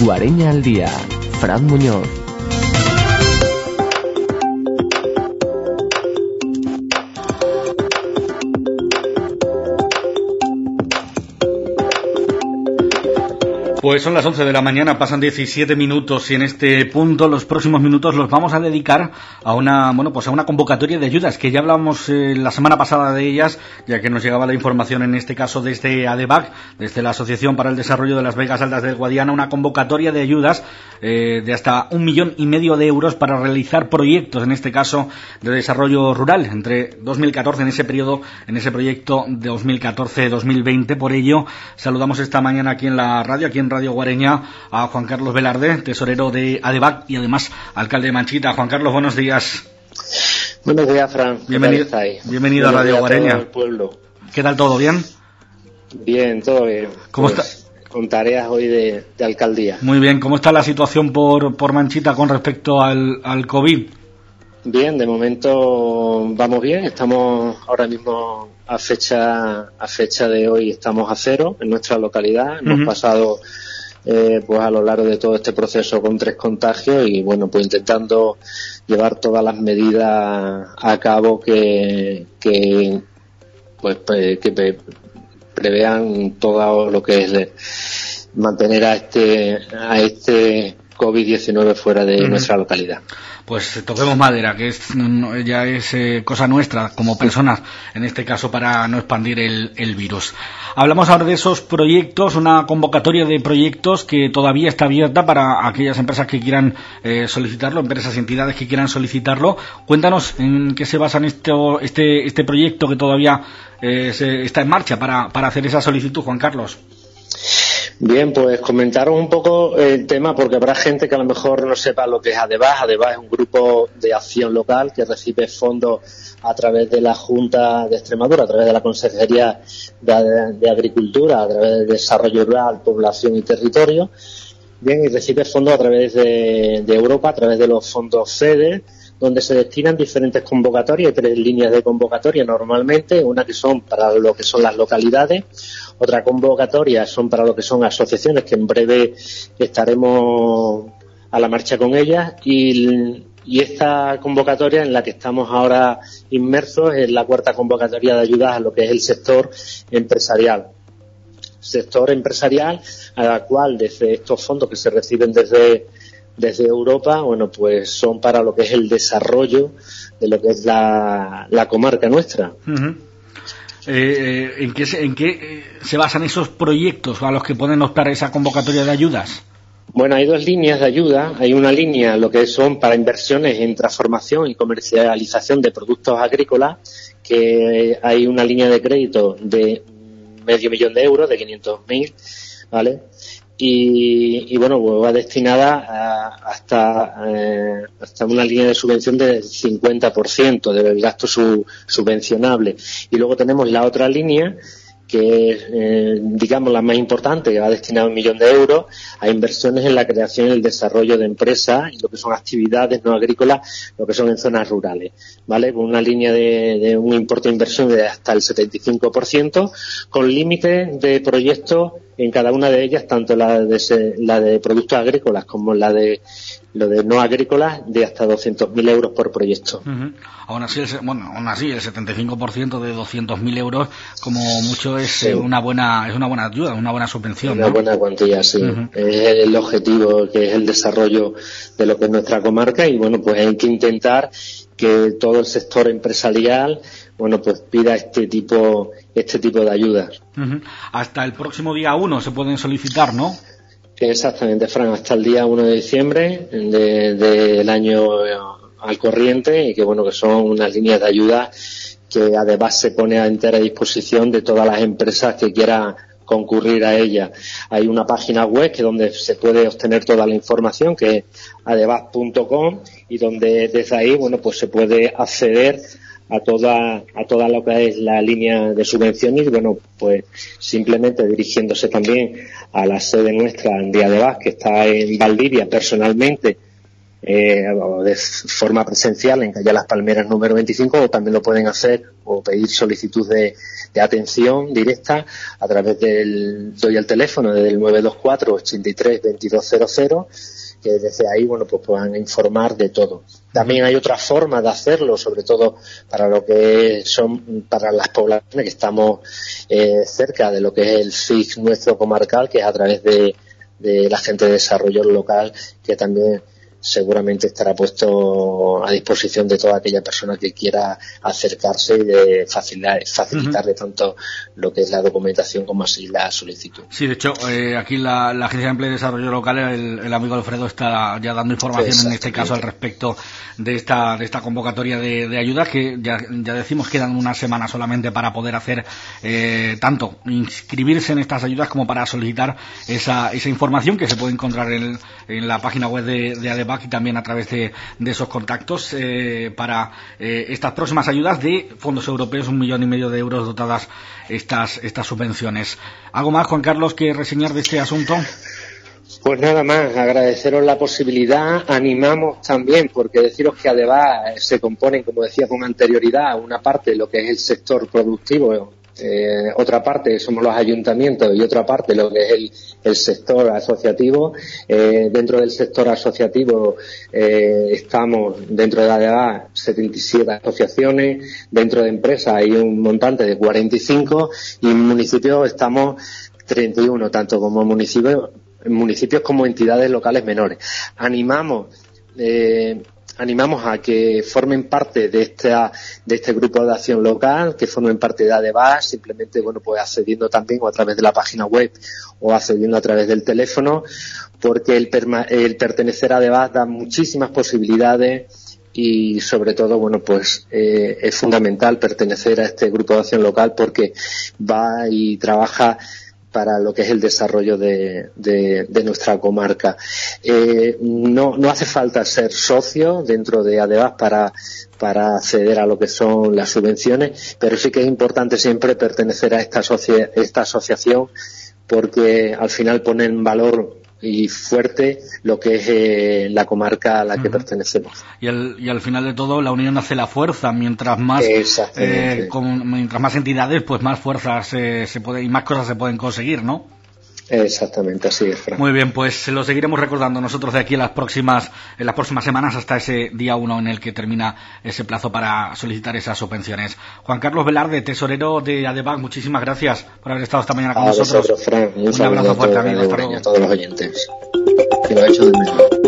Guareña al día. Fran Muñoz. Pues son las 11 de la mañana, pasan 17 minutos y en este punto los próximos minutos los vamos a dedicar a una, bueno, pues a una convocatoria de ayudas que ya hablábamos eh, la semana pasada de ellas, ya que nos llegaba la información en este caso desde ADEBAC, desde la Asociación para el Desarrollo de las Vegas Altas del Guadiana, una convocatoria de ayudas eh, de hasta un millón y medio de euros para realizar proyectos, en este caso de desarrollo rural, entre 2014 en ese periodo, en ese proyecto de 2014-2020. Por ello, saludamos esta mañana aquí en la radio, aquí en Radio Guareña a Juan Carlos Velarde, tesorero de ADEBAC y además alcalde de Manchita. Juan Carlos, buenos días. Buenos días, Fran. Bienvenido, bienvenido a Radio Guareña. pueblo. ¿Qué tal todo? ¿Bien? Bien, todo bien. ¿Cómo pues, está? Con tareas hoy de, alcaldía. Muy bien. ¿Cómo está la situación por, por Manchita con respecto al, al COVID? Bien, de momento vamos bien. Estamos ahora mismo a fecha a fecha de hoy estamos a cero en nuestra localidad. Hemos pasado eh, pues a lo largo de todo este proceso con tres contagios y bueno pues intentando llevar todas las medidas a cabo que, que pues que prevean todo lo que es mantener a este a este COVID-19 fuera de nuestra localidad pues toquemos madera, que es, ya es eh, cosa nuestra como personas, en este caso para no expandir el, virus. Hablamos ahora de esos proyectos, una convocatoria de proyectos que todavía está abierta para aquellas empresas que quieran eh, solicitarlo, empresas y entidades que quieran solicitarlo. Cuéntanos en qué se basa en este, este proyecto que todavía eh, está en marcha para, para hacer esa solicitud, Juan Carlos. Bien, pues comentaros un poco el tema porque habrá gente que a lo mejor no sepa lo que es ADEBAS. ADEBAS es un grupo de acción local que recibe fondos a través de la Junta de Extremadura, a través de la Consejería de, Agricultura, a través del Desarrollo Rural, Población y Territorio. Bien, y recibe fondos a través de, de Europa, a través de los fondos FEDE, donde se destinan diferentes convocatorias, tres líneas de convocatoria normalmente, una que son para lo que son las localidades, otra convocatoria son para lo que son asociaciones, que en breve estaremos a la marcha con ellas, y, esta convocatoria en la que estamos ahora inmersos es la cuarta convocatoria de ayudas a lo que es el sector empresarial. Sector empresarial a la cual desde estos fondos que se reciben desde desde Europa, bueno, pues son para lo que es el desarrollo de lo que es la, comarca nuestra. Eh, ¿En qué, en qué eh, se basan esos proyectos a los que pueden optar esa convocatoria de ayudas? Bueno, hay dos líneas de ayuda. Hay una línea, lo que son para inversiones en transformación y comercialización de productos agrícolas, que hay una línea de crédito de medio millón de euros, de 500.000, ¿vale? Y, bueno, pues va destinada hasta, eh, hasta una línea de subvención del 50% del gasto subvencionable. Y luego tenemos la otra línea que es, eh, digamos, la más importante, que va destinada un millón de euros a inversiones en la creación y el desarrollo de empresas y lo que son actividades no agrícolas, lo que son en zonas rurales, ¿vale? Con una línea de, un importe de inversión de hasta el 75%, con límites de proyectos en cada una de ellas, tanto la de, la de productos agrícolas como la de lo de no agrícolas de hasta 200.000 euros por proyecto. Aún así, el, bueno, aún así el 75% de 200.000 euros como mucho es una buena es una buena ayuda, una buena subvención. Una buena cuantía, sí. Es el objetivo que es el desarrollo de lo que es nuestra comarca y bueno, pues hay que intentar que todo el sector empresarial bueno pues pida este tipo este tipo de ayudas. Hasta el próximo día 1 se pueden solicitar, ¿no? Exactamente, Fran, hasta el día 1 de diciembre del año eh, al corriente y que bueno, que son unas líneas de ayuda que además se pone a entera disposición de todas las empresas que quieran concurrir a ella. Hay una página web que donde se puede obtener toda la información que es adebas.com y donde desde ahí bueno pues se puede acceder a toda, a toda lo que es la línea de subvenciones bueno, pues simplemente dirigiéndose también a la sede nuestra de Vaz, que está en Valdivia personalmente, eh, de forma presencial en Calle Las Palmeras número 25 o también lo pueden hacer o pedir solicitud de, atención directa a través del, doy el teléfono desde el 924 83 2200 que desde ahí, bueno, pues puedan informar de todo. También hay otra forma de hacerlo, sobre todo para lo que son, para las poblaciones que estamos eh, cerca de lo que es el FIC nuestro comarcal, que es a través de, de la gente de desarrollo local, que también seguramente estará puesto a disposición de toda aquella persona que quiera acercarse y de facilitar, facilitarle tanto lo que es la documentación como así la solicitud. Sí, de hecho, eh, aquí la, la, Agencia de Empleo y Desarrollo Local, el, amigo Alfredo está ya dando información en este caso al respecto de esta, de esta convocatoria de, de ayudas que ya, ya, decimos quedan una semana solamente para poder hacer eh, tanto inscribirse en estas ayudas como para solicitar esa, esa información que se puede encontrar en, en la página web de, de y también a través de, esos contactos eh, para eh, estas próximas ayudas de fondos europeos, un millón y medio de euros dotadas estas, estas subvenciones. ¿Algo más, Juan Carlos, que reseñar de este asunto? Pues nada más, agradeceros la posibilidad, animamos también, porque deciros que además se componen, como decía con anterioridad, una parte de lo que es el sector productivo eh, otra parte somos los ayuntamientos y otra parte lo que es el, sector asociativo. Eh, dentro del sector asociativo eh, estamos dentro de la EDA 77 asociaciones, dentro de empresas hay un montante de 45 y en municipios estamos 31, tanto como municipios, municipios como entidades locales menores. Animamos eh, animamos a que formen parte de esta de este grupo de acción local, que formen parte de ADEVAS, simplemente bueno pues accediendo también o a través de la página web o accediendo a través del teléfono, porque el, pertenecer a ADEVAS da muchísimas posibilidades y sobre todo bueno pues eh, es fundamental pertenecer a este grupo de acción local porque va y trabaja para lo que es el desarrollo de, nuestra comarca. Eh, no, no hace falta ser socio dentro de ADEVAS para, para acceder a lo que son las subvenciones, pero sí que es importante siempre pertenecer a esta, esta asociación porque al final pone en valor y fuerte lo que es eh, la comarca a la que pertenecemos. Y, y, al final de todo, la unión hace la fuerza. Mientras más, eh, mientras más entidades, pues más fuerzas eh, se puede, y más cosas se pueden conseguir, ¿no? Exactamente, así es. Muy bien, pues lo seguiremos recordando nosotros de aquí en las próximas, en las próximas semanas hasta ese día uno en el que termina ese plazo para solicitar esas subvenciones. Juan Carlos Velarde, tesorero de ADEBAC, muchísimas gracias por haber estado esta mañana con nosotros. un, abrazo fuerte, amigo. Hasta luego. A todos los oyentes. Que lo ha hecho de